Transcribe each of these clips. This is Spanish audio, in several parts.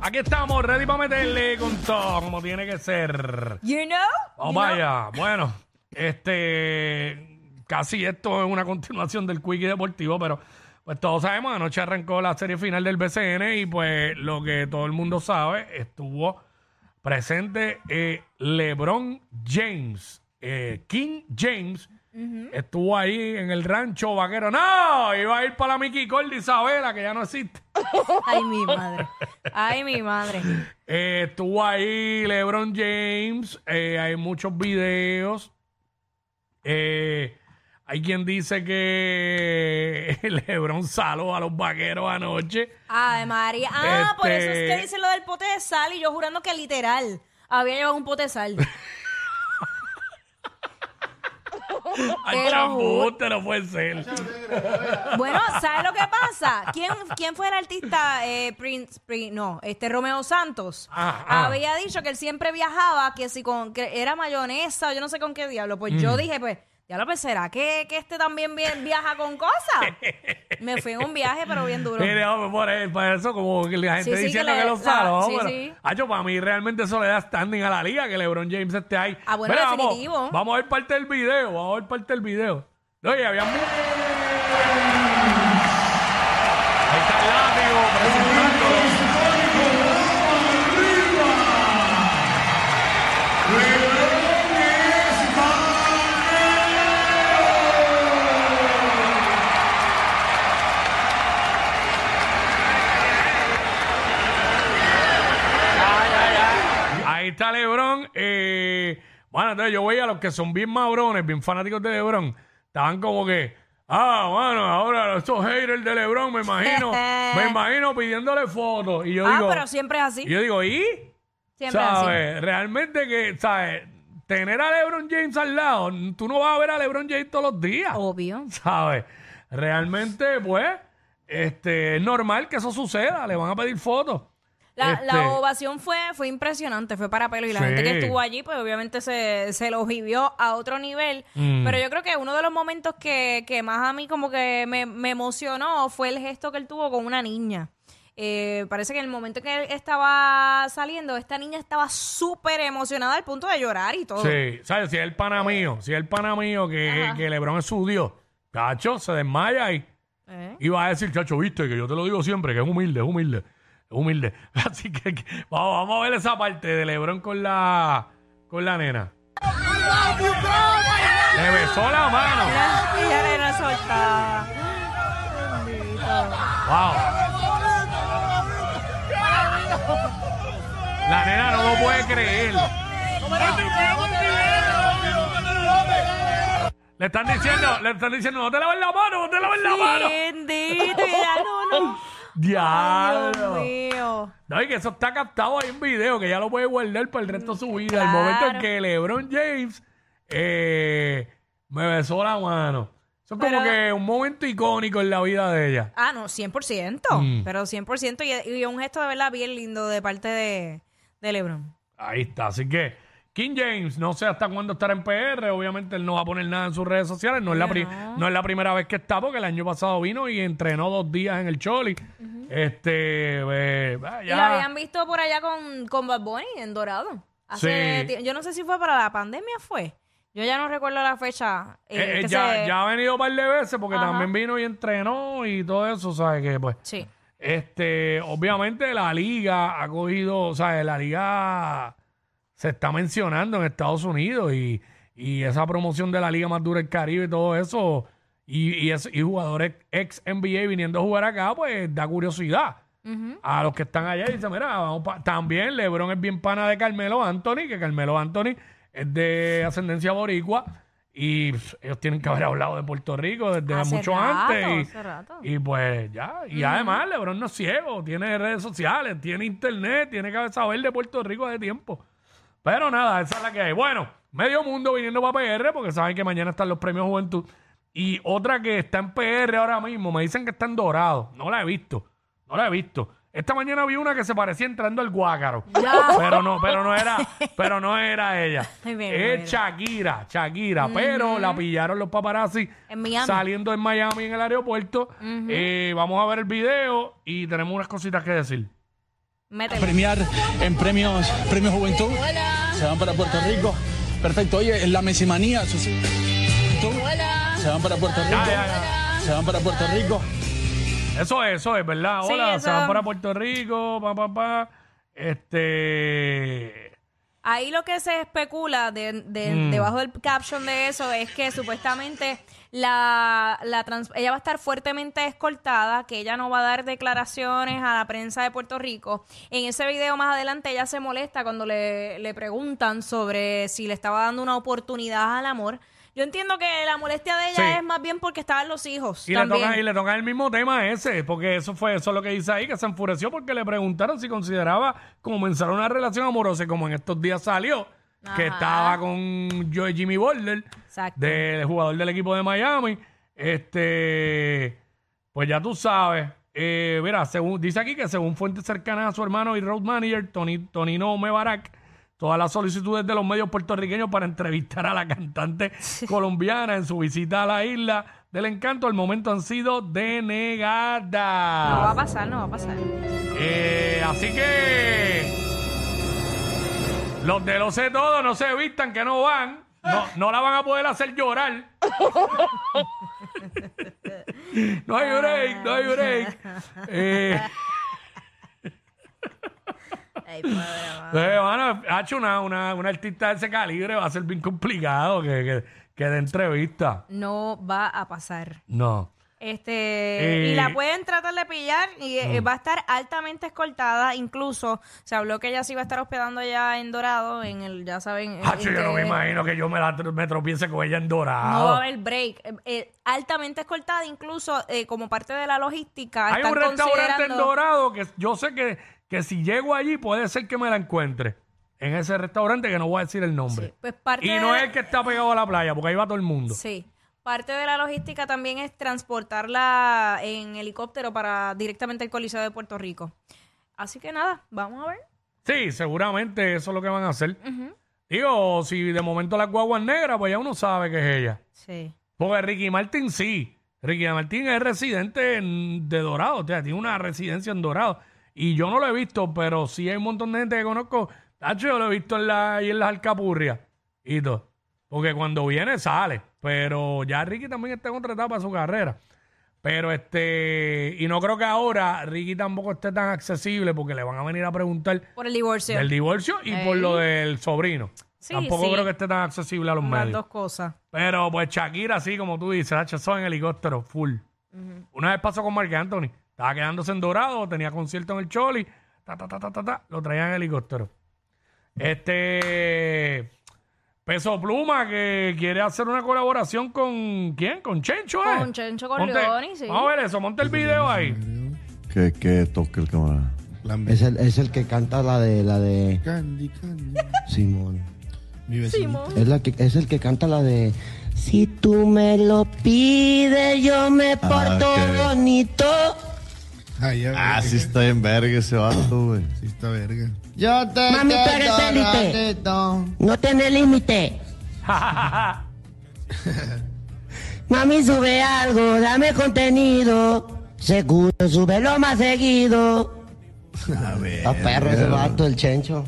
Aquí estamos, ready para meterle con todo, como tiene que ser. You know? Vamos You know? vaya. Bueno, este. Casi esto es una continuación del Quickie Deportivo, pero pues todos sabemos, anoche arrancó la serie final del BCN y pues lo que todo el mundo sabe, estuvo presente eh, LeBron James, eh, King James. Estuvo ahí en el rancho vaquero. No, iba a ir para la Mickey Cole de Isabela, que ya no existe. Ay, mi madre. Ay, mi madre. Eh, estuvo ahí LeBron James. eh, hay muchos videos. Eh, hay quien dice que LeBron saló a los vaqueros anoche. Ay, María. Ah, por eso es que Este- dice lo del pote de sal y yo jurando que literal había llevado un pote de sal. Ay, Te lo juro. no puede ser. Bueno, ¿sabes lo que pasa? ¿Quién, quién fue el artista? Eh, Prince, Prin- no, este Romeo Santos. Ah, ah. Había dicho que él siempre viajaba, que si con que era mayonesa o yo no sé con qué diablo. Pues Mm. yo dije, pues, ya lo pues, ¿será que, que este también vi- viaja con cosas? Me fui en un viaje, pero bien duro. Mire, hombre, por, eso, como que la gente Sí, diciendo que que, le- lo la- sí, para mí realmente eso le da standing a la liga que LeBron James esté ahí. Ah, bueno, Mira, definitivo. Vamos, vamos a ver parte del video. Vamos a ver parte del video. Oye, había mu- yo veía a los que son bien mabrones, bien fanáticos de LeBron. Estaban como que, ah, bueno, ahora estos haters de LeBron, me imagino, me imagino pidiéndole fotos. Y yo ah, digo, pero siempre es así. y yo digo, ¿y? Siempre es así. ¿Sabes? Realmente que, ¿sabes? Tener a LeBron James al lado, tú no vas a ver a LeBron James todos los días. Obvio. ¿Sabes? Realmente, pues, este, es normal que eso suceda. Le van a pedir fotos. La, Este, la ovación fue, fue impresionante, fue para pelo. Y la Sí. gente que estuvo allí, pues obviamente se, se lo vivió a otro nivel. Mm. Pero yo creo que uno de los momentos que, que más a mí como que me, me emocionó fue el gesto que él tuvo con una niña. Eh, parece que en el momento que él estaba saliendo, esta niña estaba súper emocionada al punto de llorar y todo. Sí, ¿sabes? Si es el pana mío, si es el pana mío que, que LeBron es su Dios, chacho, se desmaya y Eh. iba a decir, chacho, viste, que yo te lo digo siempre, que es humilde, es humilde, humilde. Así que, que- vamos, vamos a ver esa parte de LeBron con la, con la nena. Le besó la mano. Ya le era soltada. Wow. La nena no lo puede creer. Le están diciendo, le están diciendo, no te laves la mano, no te laves la mano. Bendito, ya no, no. Diablo. Dios mío. No, y que eso está captado ahí en video, que ya lo puede guardar para el resto de su vida. El Claro. momento en que LeBron James eh, me besó la mano. Eso es como Pero- que un momento icónico en la vida de ella. Ah, no, 100%. Mm. Pero 100%. Y, y un gesto de verdad bien lindo de parte de, de LeBron. Ahí está. Así que King James, no sé hasta cuándo estará en PR. Obviamente él no va a poner nada en sus redes sociales. No es, la, pri- No. es la primera vez que está, porque el año pasado vino y entrenó dos días en el Choli. Este, eh, ah, Y ya. lo habían visto por allá con, con Bad Bunny en Dorado. Hace Sí. Yo no sé si fue para la pandemia, fue. Yo ya no recuerdo la fecha. eh, Eh, que ya, se- ya ha venido un par de veces porque Ajá. también vino y entrenó y todo eso, ¿sabes? Que pues, Sí. este, obviamente la liga ha cogido, o sea, la liga se está mencionando en Estados Unidos y, y esa promoción de la liga más dura del Caribe y todo eso, y, y, es- y jugadores ex NBA viniendo a jugar acá, pues da curiosidad. A los que están allá y dicen, mira, vamos pa-". también LeBron es bien pana de Carmelo Anthony, que Carmelo Anthony es de ascendencia boricua y pff, ellos tienen que haber hablado de Puerto Rico desde Hace mucho rato, antes. hace rato. Y, y pues ya, y además LeBron no es ciego, tiene redes sociales, tiene internet, tiene que saber de Puerto Rico de tiempo. Pero nada, esa es la que hay. Bueno, medio mundo viniendo para PR porque saben que mañana están los premios Juventud. Y otra que está en PR ahora mismo, me dicen que está en Dorado. No la he visto, no la he visto. Esta mañana vi una que se parecía entrando al Guácaro. Ya. Pero no, pero no era, pero no era ella. Ay, mira, es mira. Shakira, Shakira. Pero la pillaron los paparazzi En Miami. saliendo en Miami en el aeropuerto. Eh, vamos a ver el video y tenemos unas cositas que decir. Métele. premiar en premios premios Juventud. Se van para Puerto Rico. Perfecto. Oye, en la mesimanía. sus- Juventud. Se van para Puerto Rico. Ya, ya, ya. Se van para Puerto Rico. Eso es, eso es, ¿verdad? Sí, Hola, se van para Puerto Rico, pa, pa, pa. Este. Ahí lo que se especula de, de- Mm. debajo del caption de eso es que supuestamente la, la trans- ella va a estar fuertemente escoltada, que ella no va a dar declaraciones a la prensa de Puerto Rico. En ese video más adelante ella se molesta cuando le, le preguntan sobre si le estaba dando una oportunidad al amor. Yo entiendo que la molestia de ella Sí. es más bien porque estaban los hijos. Y le, también. toca, y le toca el mismo tema ese, porque eso fue eso es lo que dice ahí, que se enfureció porque le preguntaron si consideraba comenzar una relación amorosa y como en estos días salió, que estaba con Joe Jimmy Butler, Exacto. del jugador del equipo de Miami. Este, pues ya tú sabes. eh, mira, según, dice aquí que según fuentes cercanas a su hermano y road manager, Tony, Tonino Mebarak, todas las solicitudes de los medios puertorriqueños para entrevistar a la cantante colombiana en su visita a la isla del encanto, al momento han sido denegadas. No va a pasar, no va a pasar. Eh, así que los de lo sé todo no se vistan que no van. No, no la van a poder hacer llorar. no hay break, no hay break. Eh, Ay, eh, mano, ha hecho una, una, una artista de ese calibre, va a ser bien complicado que, que, que de entrevista. No va a pasar. No. Este, Eh, y la pueden tratar de pillar y eh, va a estar altamente escoltada. Incluso se habló que ella se iba a estar hospedando allá en Dorado, en el, ya saben. en yo no me imagino que yo me, la, me tropiece con ella en dorado. No va a haber break. Eh, eh, altamente escoltada, incluso eh, como parte de la logística. Hay un restaurante en Dorado que yo sé que, que si llego allí puede ser que me la encuentre. En ese restaurante que no voy a decir el nombre. Sí, pues parte y no es el que está pegado a la playa, porque ahí va todo el mundo. Sí. Parte de la logística también es transportarla en helicóptero para directamente al Coliseo de Puerto Rico. Así que nada, vamos a ver. Sí, seguramente eso es lo que van a hacer. Digo, si de momento la guagua es negra, pues ya uno sabe que es ella. Sí. Porque Ricky Martin sí. Ricky Martin es residente en- de Dorado, o sea, tiene una residencia en Dorado. Y yo no lo he visto, pero sí hay un montón de gente que conozco. Tacho, yo lo he visto en la, ahí en las alcapurrias y todo. Porque cuando viene sale. Pero ya Ricky también está en otra etapa de su carrera. Pero este, y no creo que ahora Ricky tampoco esté tan accesible porque le van a venir a preguntar Por el divorcio. del divorcio y por Ey. lo del sobrino. Sí, tampoco sí. creo que esté tan accesible a los Las medios. dos cosas. Pero pues Shakira, así como tú dices, Hacho, eso en helicóptero, full. Una vez pasó con Marc Anthony. Estaba quedándose en Dorado, tenía concierto en el Choli, ta, ta, ta, ta, ta, ta, lo traían en helicóptero. Este Peso Pluma que quiere hacer una colaboración con ¿quién? Con Chencho, ¿eh? Con Chencho Monte- Corleone, sí. Vamos a ver eso, monta el video ahí. que, que toque el camarada. Es Es el, es el que canta la de la de Candy, Candy. Simón. Mi. Es la que es el que canta la de Si tú me lo pides, yo me porto ok. bonito. Ay, ya, Ah, sí está en verga ese vato, güey. Sí está verga. Yo te Mami, tú eres élite. No tiene límite. Mami, sube algo, dame contenido. Seguro, sube lo más seguido. A ver. A perro ese vato, el chencho.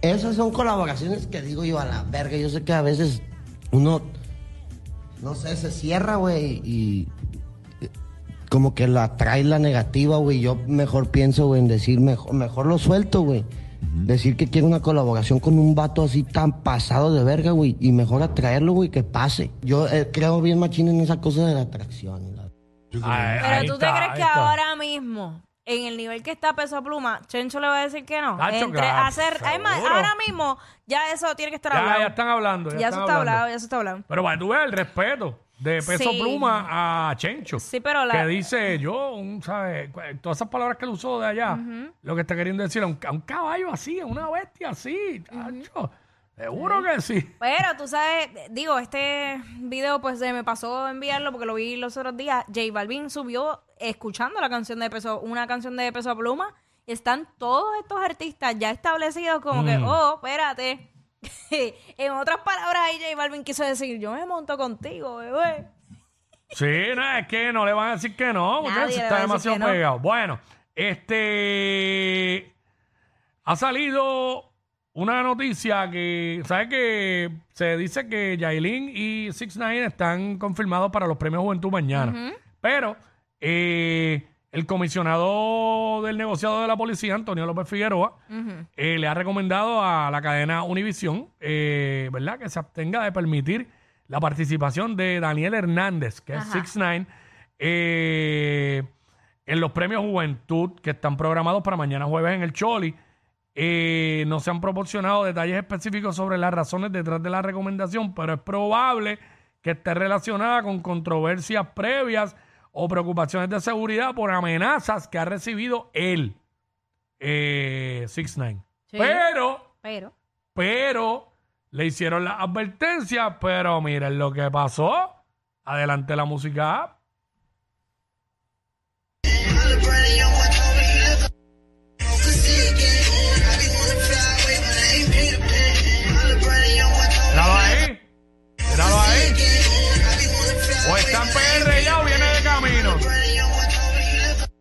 Esas son colaboraciones que digo yo a la verga. Yo sé que a veces uno, no sé, se cierra, güey, y como que la trae la negativa, güey. Yo mejor pienso, güey, en decir, mejor, mejor lo suelto, güey. Decir que quiero una colaboración con un vato así tan pasado de verga, güey. Y mejor atraerlo, güey, que pase. Yo eh, creo bien machín en esa cosa de la atracción. y la- Ahí- Pero tú te está, crees que está. ahora mismo, en el nivel que está Peso Pluma, Chencho le va a decir que no. Entre claro, hacer, además, ahora mismo, ya eso tiene que estar Ya, hablado. ya están hablando. Ya, Ya están eso está hablando. hablado, ya eso está hablado. Pero que tú veas el respeto de Peso Sí. Pluma a Chencho. Sí, pero la- Que dice yo, un, ¿sabes? Cu- Todas esas palabras que él usó de allá, lo que está queriendo decir a un, a un caballo así, a una bestia así, tacho. Seguro que sí. Pero tú sabes, digo, este video pues se me pasó enviarlo porque lo vi los otros días. J Balvin subió escuchando la canción de Peso, una canción de Peso Pluma. Y están todos estos artistas ya establecidos como que, oh, espérate. en otras palabras, ahí J Balvin quiso decir, yo me monto contigo, bebé. Sí, no, es que no le van a decir que no, porque Nadie está demasiado no. pegado. Bueno, este ha salido una noticia que, ¿sabes que Se dice que Yailin y Six Nine están confirmados para los premios Juventud mañana. Pero eh, el comisionado del negociado de la policía, Antonio López Figueroa, eh, le ha recomendado a la cadena Univisión, eh, ¿verdad?, que se abstenga de permitir la participación de Daniel Hernández, que es Ajá. 6ix9ine, eh, en los premios Juventud que están programados para mañana jueves en el Choli. Eh, no se han proporcionado detalles específicos sobre las razones detrás de la recomendación, pero es probable que esté relacionada con controversias previas o preocupaciones de seguridad por amenazas que ha recibido él, eh, 6ix9ine. Sí. Pero Pero, pero le hicieron la advertencia, pero miren lo que pasó. Adelante la música.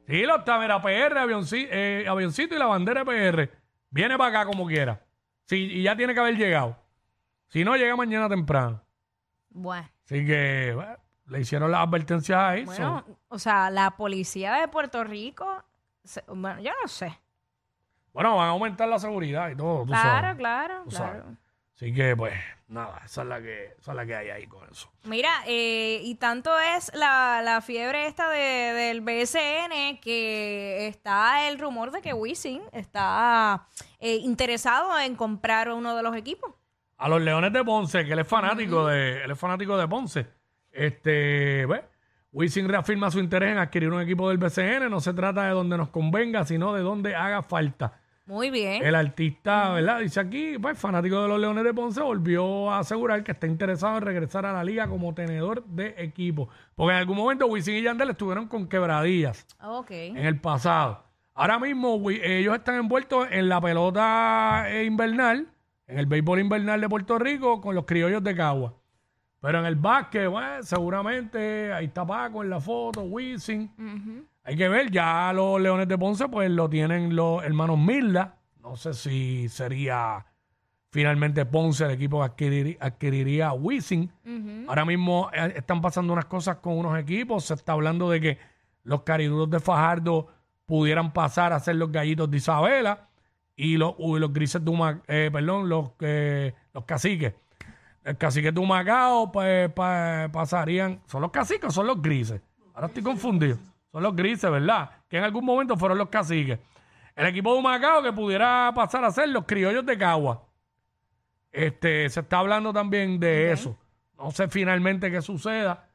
Sí, lo está, mira, PR, avionci- eh, avioncito y la bandera de PR. Viene para acá como quiera. Sí, y ya tiene que haber llegado. Si no, llega mañana temprano. bueno. Así que bueno, le hicieron las advertencias ahí. Bueno, so- o sea, la policía de Puerto Rico, se- bueno, yo no sé. bueno, van a aumentar la seguridad y todo. tú Claro, sabes. claro, Tú claro. sabes. Así que, pues, nada, esa es la que, esa es la que hay ahí con eso. Mira, eh, y tanto es la, la fiebre esta de, del BSN que está el rumor de que Wisin está eh, interesado en comprar uno de los equipos. A los Leones de Ponce, que él es fanático de, él es fanático de Ponce. Este, pues, Wisin reafirma su interés en adquirir un equipo del BCN. No se trata de donde nos convenga, sino de donde haga falta. Muy bien. El artista, ¿verdad? Dice aquí, pues, fanático de los Leones de Ponce, volvió a asegurar que está interesado en regresar a la liga como tenedor de equipo. Porque en algún momento Wisin y Yandel estuvieron con quebradillas Ok. en el pasado. Ahora mismo wi- ellos están envueltos en la pelota eh, invernal, en el béisbol invernal de Puerto Rico con los criollos de Cagua. Pero en el básquet, bueno, seguramente ahí está Paco en la foto, Wisin. Hay que ver, ya los Leones de Ponce pues lo tienen los hermanos Mirla. No sé si sería finalmente Ponce el equipo que adquiriría, adquiriría a Wisin. Ahora mismo eh, están pasando unas cosas con unos equipos. Se está hablando de que los cariduros de Fajardo pudieran pasar a ser los gallitos de Isabela y los, uy, los grises de Huma- eh, perdón, los, eh, los caciques. El cacique de Humacao, pues pa- pasarían. ¿Son los caciques o son los grises? Ahora estoy confundido. Son los grises, ¿verdad? Que en algún momento fueron los caciques. El equipo de Humacao que pudiera pasar a ser los criollos de Cagua. Este, se está hablando también de eso. No sé finalmente qué suceda,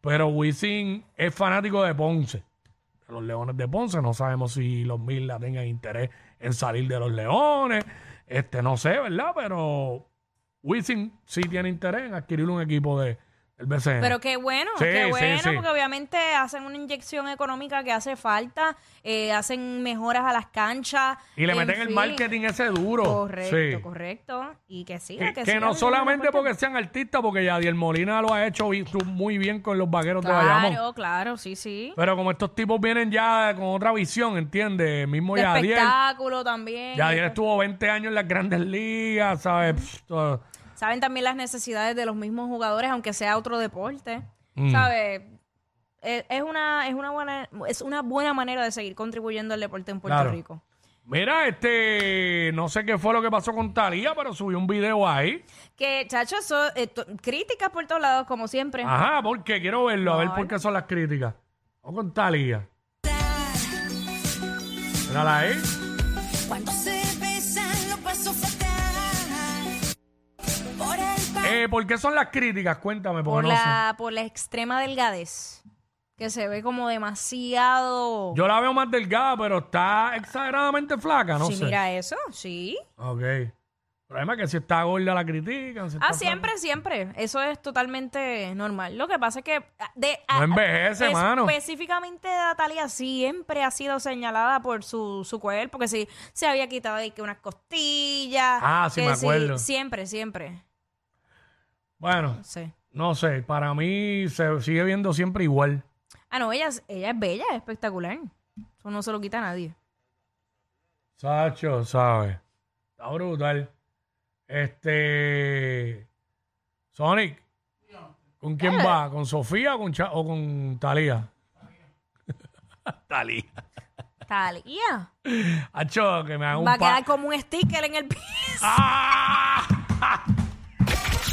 pero Wisin es fanático de Ponce. De los Leones de Ponce. No sabemos si los Mirla tengan interés en salir de los Leones. Este, no sé, ¿verdad? Pero Wisin sí tiene interés en adquirir un equipo de, BCN. Pero qué bueno, Sí, qué bueno, sí. porque obviamente hacen una inyección económica que hace falta, eh, hacen mejoras a las canchas. y le en meten el marketing ese duro. Correcto, correcto. Y que sí, Que, que, que siga no solamente porque sean artistas, porque Yadiel Molina lo ha hecho muy bien con los vaqueros de Bayamón. Claro, claro, sí, sí. Pero como estos tipos vienen ya con otra visión, ¿entiendes? Mismo De Yadiel. espectáculo también. Yadiel estuvo 20 años en las grandes ligas, ¿sabes? Pff. Saben también las necesidades de los mismos jugadores, aunque sea otro deporte. Mm. ¿Sabes? Es, es una, es, una buena, es una buena manera de seguir contribuyendo al deporte en Puerto Claro. Rico. Mira, este, no sé qué fue lo que pasó con Talía, pero subió un video ahí. Que, chachos, son eh, críticas por todos lados, como siempre. Ajá, porque quiero verlo, a ver por qué son las críticas. Vamos con Talía. Mírala ahí. Eh, ¿Por qué son las críticas? Cuéntame, por, porque sé. la, por la extrema delgadez. Que se ve como demasiado. Yo la veo más delgada, pero está exageradamente flaca, no sí, sé. mira eso, sí. Ok. El problema es que si está gorda la critican. si Ah, siempre, siempre. Eso es totalmente normal. Lo que pasa es que ah, de No envejece, mano. Específicamente Natalia siempre ha sido señalada por su, su cuerpo, que si se había quitado ahí que unas costillas. Ah, sí, que me si- acuerdo. siempre, siempre. Bueno, Sí. no sé, para mí se sigue viendo siempre igual. Ah, no, ella, es- ella es bella, es espectacular. Eso no se lo quita a nadie. Sacho, ¿sabes? Está brutal. Este. Sonic. ¿Con quién va? ¿Con Sofía o con, Cha- o con Talía? Talía. Talía. Hacho, que me haga un Va a pa- quedar como un sticker en el piso. ¡Ah!